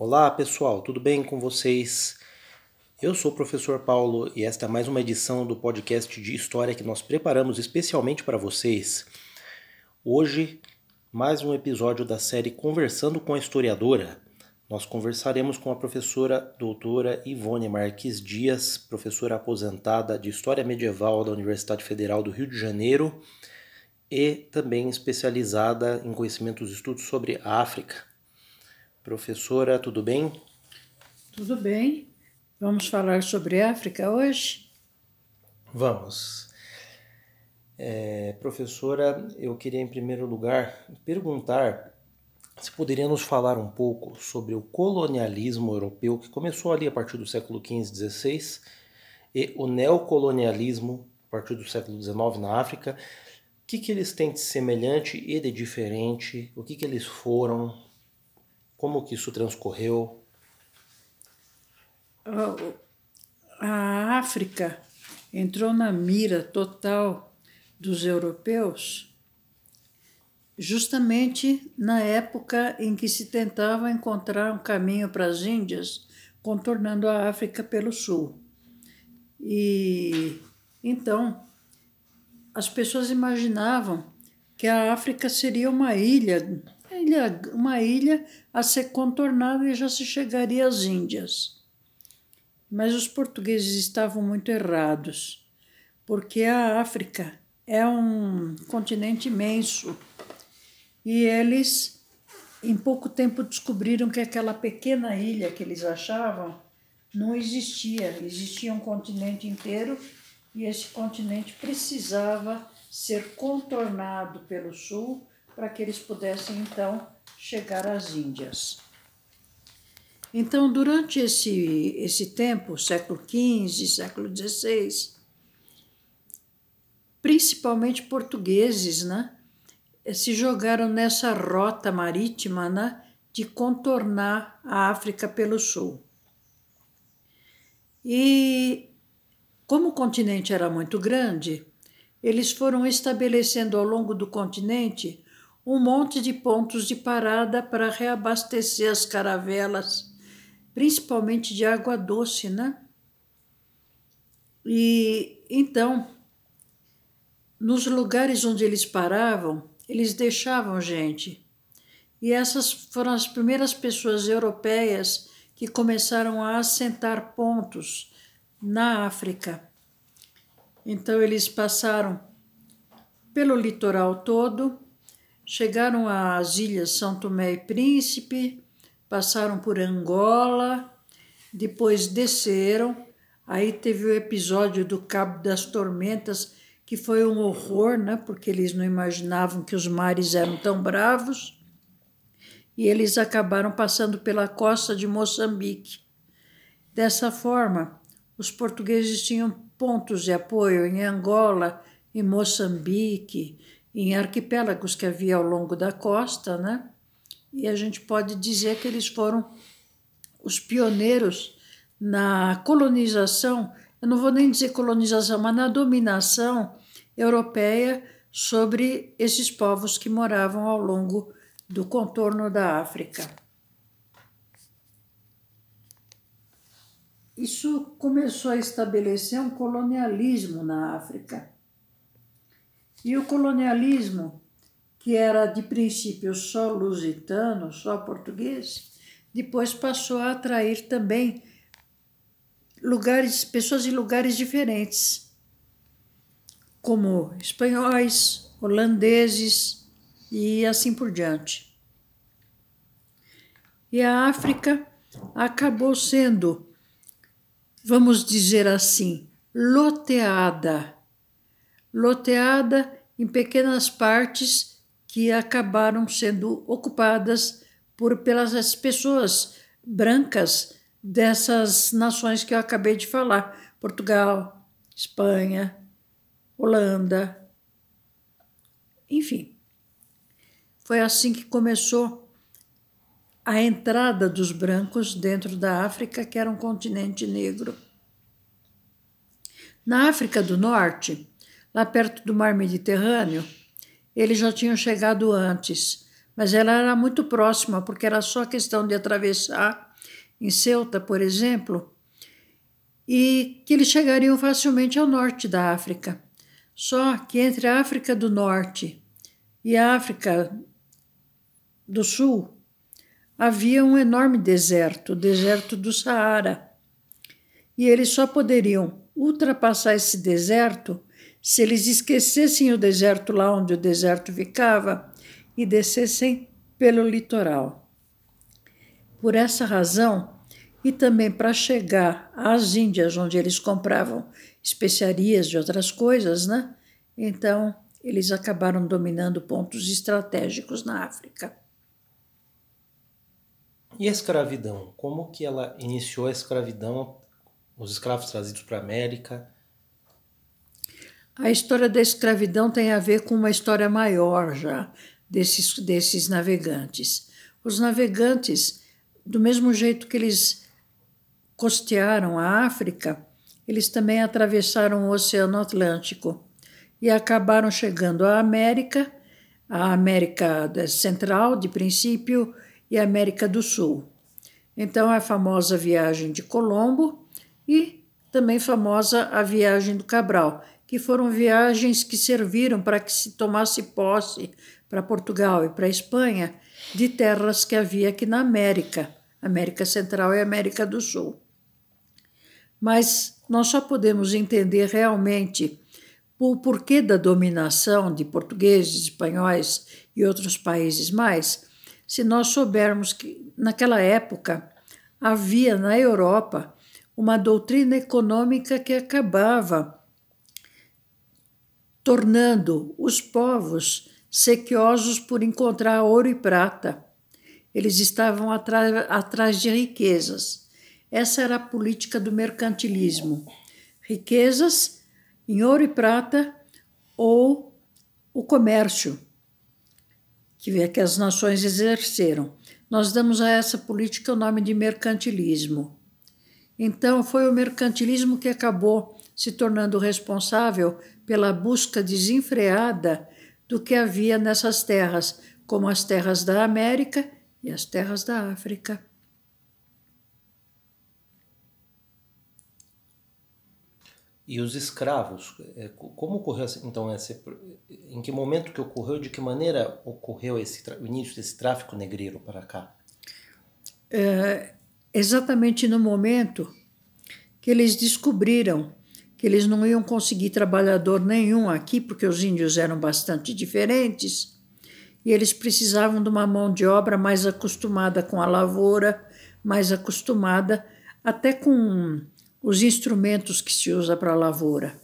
Olá pessoal, tudo bem com vocês? Eu sou o professor Paulo e esta é mais uma edição do podcast de história que nós preparamos especialmente para vocês. Hoje, mais um episódio da série Conversando com a Historiadora. Nós conversaremos com a professora doutora Ivone Marques Dias, professora aposentada de História Medieval da Universidade Federal do Rio de Janeiro e também especializada em conhecimentos e estudos sobre a África. Professora, tudo bem? Tudo bem. Vamos falar sobre África hoje? Vamos. É, professora, eu queria em primeiro lugar perguntar se poderia nos falar um pouco sobre o colonialismo europeu que começou ali a partir do século XV, XVI e o neocolonialismo a partir do século XIX na África. O que, que eles têm de semelhante e de diferente? O que, que eles foram? Como que isso transcorreu? A África entrou na mira total dos europeus justamente na época em que se tentava encontrar um caminho para as Índias, contornando a África pelo sul. E então as pessoas imaginavam que a África seria uma ilha ilha, uma ilha a ser contornada e já se chegaria às Índias. Mas os portugueses estavam muito errados, porque a África é um continente imenso e eles, em pouco tempo, descobriram que aquela pequena ilha que eles achavam não existia. Existia um continente inteiro e esse continente precisava ser contornado pelo sul para que eles pudessem então chegar às Índias. Então, durante esse, esse tempo, século XV, século XVI, principalmente portugueses, né, se jogaram nessa rota marítima né, de contornar a África pelo sul. E como o continente era muito grande, eles foram estabelecendo ao longo do continente um monte de pontos de parada para reabastecer as caravelas, principalmente de água doce, né? E então, nos lugares onde eles paravam, eles deixavam gente. E essas foram as primeiras pessoas europeias que começaram a assentar pontos na África. Então, eles passaram pelo litoral todo Chegaram às ilhas São Tomé e Príncipe, passaram por Angola, depois desceram. Aí teve o episódio do Cabo das Tormentas, que foi um horror, né? porque eles não imaginavam que os mares eram tão bravos. E eles acabaram passando pela costa de Moçambique. Dessa forma, os portugueses tinham pontos de apoio em Angola, em Moçambique, em arquipélagos que havia ao longo da costa, né? E a gente pode dizer que eles foram os pioneiros na colonização, eu não vou nem dizer colonização, mas na dominação europeia sobre esses povos que moravam ao longo do contorno da África. Isso começou a estabelecer um colonialismo na África. E o colonialismo, que era de princípio só lusitano, só português, depois passou a atrair também lugares, pessoas de lugares diferentes, como espanhóis, holandeses e assim por diante. E a África acabou sendo, vamos dizer assim, loteada loteada em pequenas partes que acabaram sendo ocupadas por pelas pessoas brancas dessas nações que eu acabei de falar: Portugal, Espanha, Holanda, enfim. Foi assim que começou a entrada dos brancos dentro da África, que era um continente negro. Na África do Norte, lá perto do mar Mediterrâneo, eles já tinham chegado antes, mas ela era muito próxima, porque era só questão de atravessar em Ceuta, por exemplo, e que eles chegariam facilmente ao norte da África. Só que entre a África do Norte e a África do Sul havia um enorme deserto, o deserto do Saara. E eles só poderiam ultrapassar esse deserto se eles esquecessem o deserto lá onde o deserto ficava e descessem pelo litoral. Por essa razão, e também para chegar às Índias, onde eles compravam especiarias de outras coisas, né? Então, eles acabaram dominando pontos estratégicos na África. E a escravidão? Como que ela iniciou a escravidão, os escravos trazidos para a América? A história da escravidão tem a ver com uma história maior já desses, desses navegantes. Os navegantes, do mesmo jeito que eles costearam a África, eles também atravessaram o Oceano Atlântico e acabaram chegando à América, a América Central, de princípio, e a América do Sul. Então, a famosa viagem de Colombo e também famosa a viagem do Cabral, que foram viagens que serviram para que se tomasse posse para Portugal e para Espanha de terras que havia aqui na América, América Central e América do Sul. Mas nós só podemos entender realmente o porquê da dominação de portugueses, espanhóis e outros países mais, se nós soubermos que naquela época havia na Europa uma doutrina econômica que acabava tornando os povos sequiosos por encontrar ouro e prata. Eles estavam atrás de riquezas. Essa era a política do mercantilismo. Riquezas em ouro e prata ou o comércio que, que as nações exerceram. Nós damos a essa política o nome de mercantilismo. Então, foi o mercantilismo que acabou se tornando responsável pela busca desenfreada do que havia nessas terras, como as terras da América e as terras da África. E os escravos, é, como ocorreu então esse, em que momento que ocorreu, de que maneira ocorreu esse o início desse tráfico negreiro para cá? É, exatamente no momento que eles descobriram que eles não iam conseguir trabalhador nenhum aqui, porque os índios eram bastante diferentes, e eles precisavam de uma mão de obra mais acostumada com a lavoura, mais acostumada até com os instrumentos que se usa para a lavoura.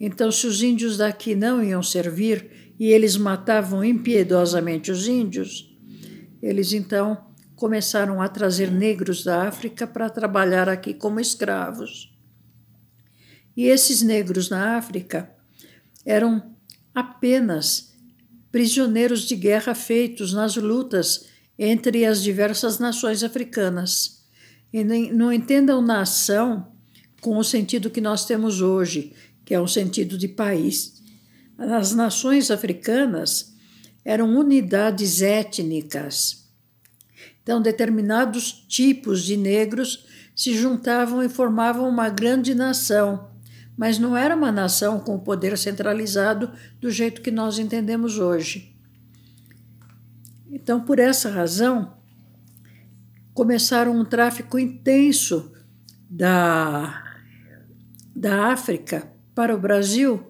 Então, se os índios daqui não iam servir e eles matavam impiedosamente os índios, eles então começaram a trazer negros da África para trabalhar aqui como escravos. E esses negros na África eram apenas prisioneiros de guerra feitos nas lutas entre as diversas nações africanas. E não entendam nação com o sentido que nós temos hoje, que é um sentido de país. As nações africanas eram unidades étnicas. Então, determinados tipos de negros se juntavam e formavam uma grande nação, mas não era uma nação com o poder centralizado do jeito que nós entendemos hoje. Então, por essa razão, começaram um tráfico intenso da da África para o Brasil,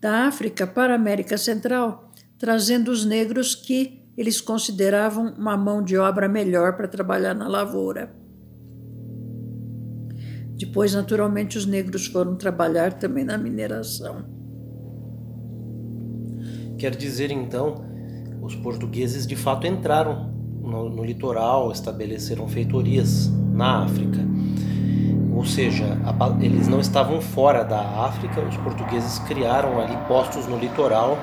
da África para a América Central, trazendo os negros que eles consideravam uma mão de obra melhor para trabalhar na lavoura. Depois, naturalmente, os negros foram trabalhar também na mineração. Quer dizer, então, os portugueses de fato entraram no, no litoral, estabeleceram feitorias na África ou seja, eles não estavam fora da África, os portugueses criaram ali postos no litoral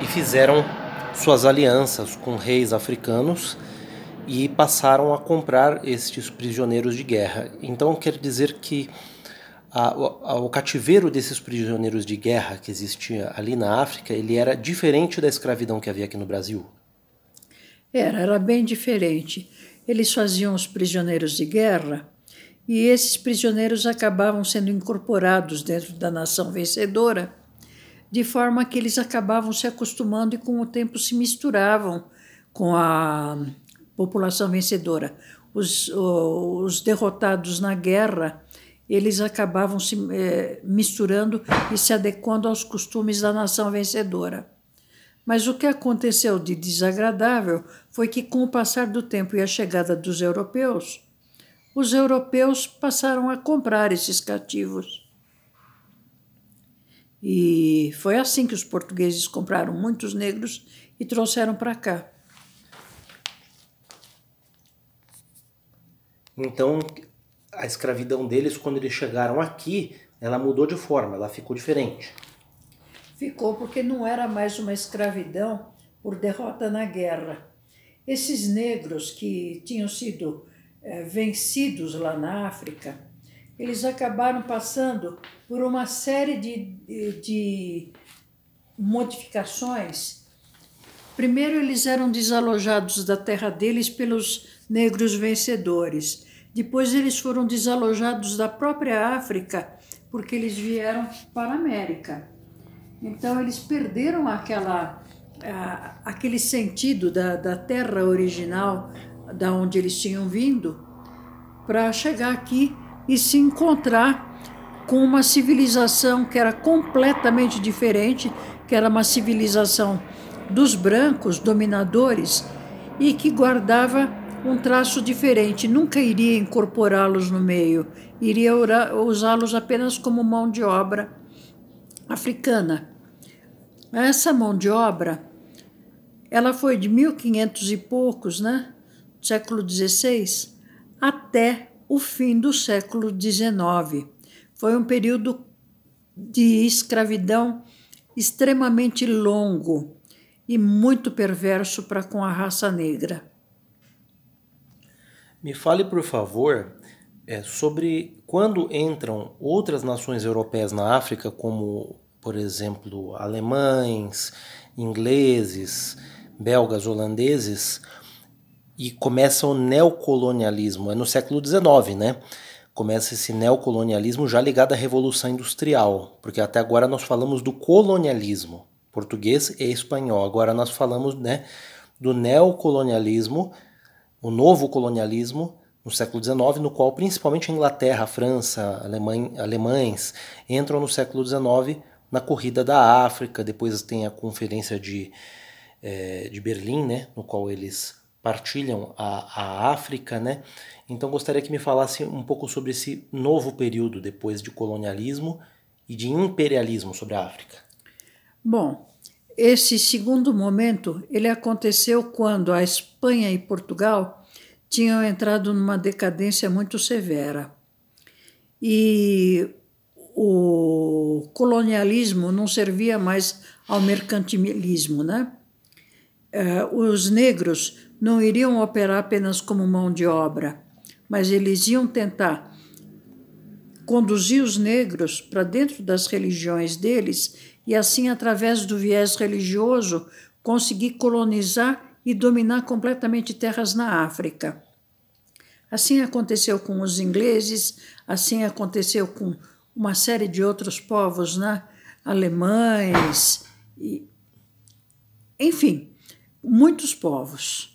e fizeram suas alianças com reis africanos e passaram a comprar estes prisioneiros de guerra. Então quer dizer que a, a, o cativeiro desses prisioneiros de guerra que existia ali na África, ele era diferente da escravidão que havia aqui no Brasil. Era, era bem diferente. Eles faziam os prisioneiros de guerra e esses prisioneiros acabavam sendo incorporados dentro da nação vencedora, de forma que eles acabavam se acostumando e com o tempo se misturavam com a população vencedora. Os, os derrotados na guerra eles acabavam se eh, misturando e se adequando aos costumes da nação vencedora. Mas o que aconteceu de desagradável foi que, com o passar do tempo e a chegada dos europeus, os europeus passaram a comprar esses cativos. E foi assim que os portugueses compraram muitos negros e trouxeram para cá. Então, a escravidão deles, quando eles chegaram aqui, ela mudou de forma, ela ficou diferente. Ficou porque não era mais uma escravidão por derrota na guerra. Esses negros que tinham sido é, vencidos lá na África, eles acabaram passando por uma série de, de modificações. Primeiro, eles eram desalojados da terra deles pelos negros vencedores. Depois eles foram desalojados da própria África porque eles vieram para a América. Então eles perderam aquela, aquele sentido da, da terra original, da onde eles tinham vindo, para chegar aqui e se encontrar com uma civilização que era completamente diferente, que era uma civilização dos brancos dominadores e que guardava um traço diferente, nunca iria incorporá-los no meio, iria usá-los apenas como mão de obra africana. Essa mão de obra, ela foi de 1500 e poucos, né, século XVI, até o fim do século XIX. Foi um período de escravidão extremamente longo e muito perverso para com a raça negra. Me fale, por favor, é, sobre quando entram outras nações europeias na África, como, por exemplo, alemães, ingleses, belgas, holandeses, e começa o neocolonialismo. É no século XIX, né? Começa esse neocolonialismo já ligado à Revolução Industrial, porque até agora nós falamos do colonialismo, português e espanhol. Agora nós falamos né, do neocolonialismo o novo colonialismo no século XIX, no qual principalmente a Inglaterra, a França, alemães entram no século XIX na corrida da África. Depois tem a Conferência de, é, de Berlim, né, no qual eles partilham a, a África. Né? Então gostaria que me falasse um pouco sobre esse novo período depois de colonialismo e de imperialismo sobre a África. Bom, esse segundo momento ele aconteceu quando a Espanha e Portugal tinham entrado numa decadência muito severa. E o colonialismo não servia mais ao mercantilismo, né? Eh, os negros não iriam operar apenas como mão de obra, mas eles iam tentar conduzir os negros para dentro das religiões deles e assim, através do viés religioso, conseguir colonizar e dominar completamente terras na África. Assim aconteceu com os ingleses, assim aconteceu com uma série de outros povos, né? alemães, e, enfim, muitos povos.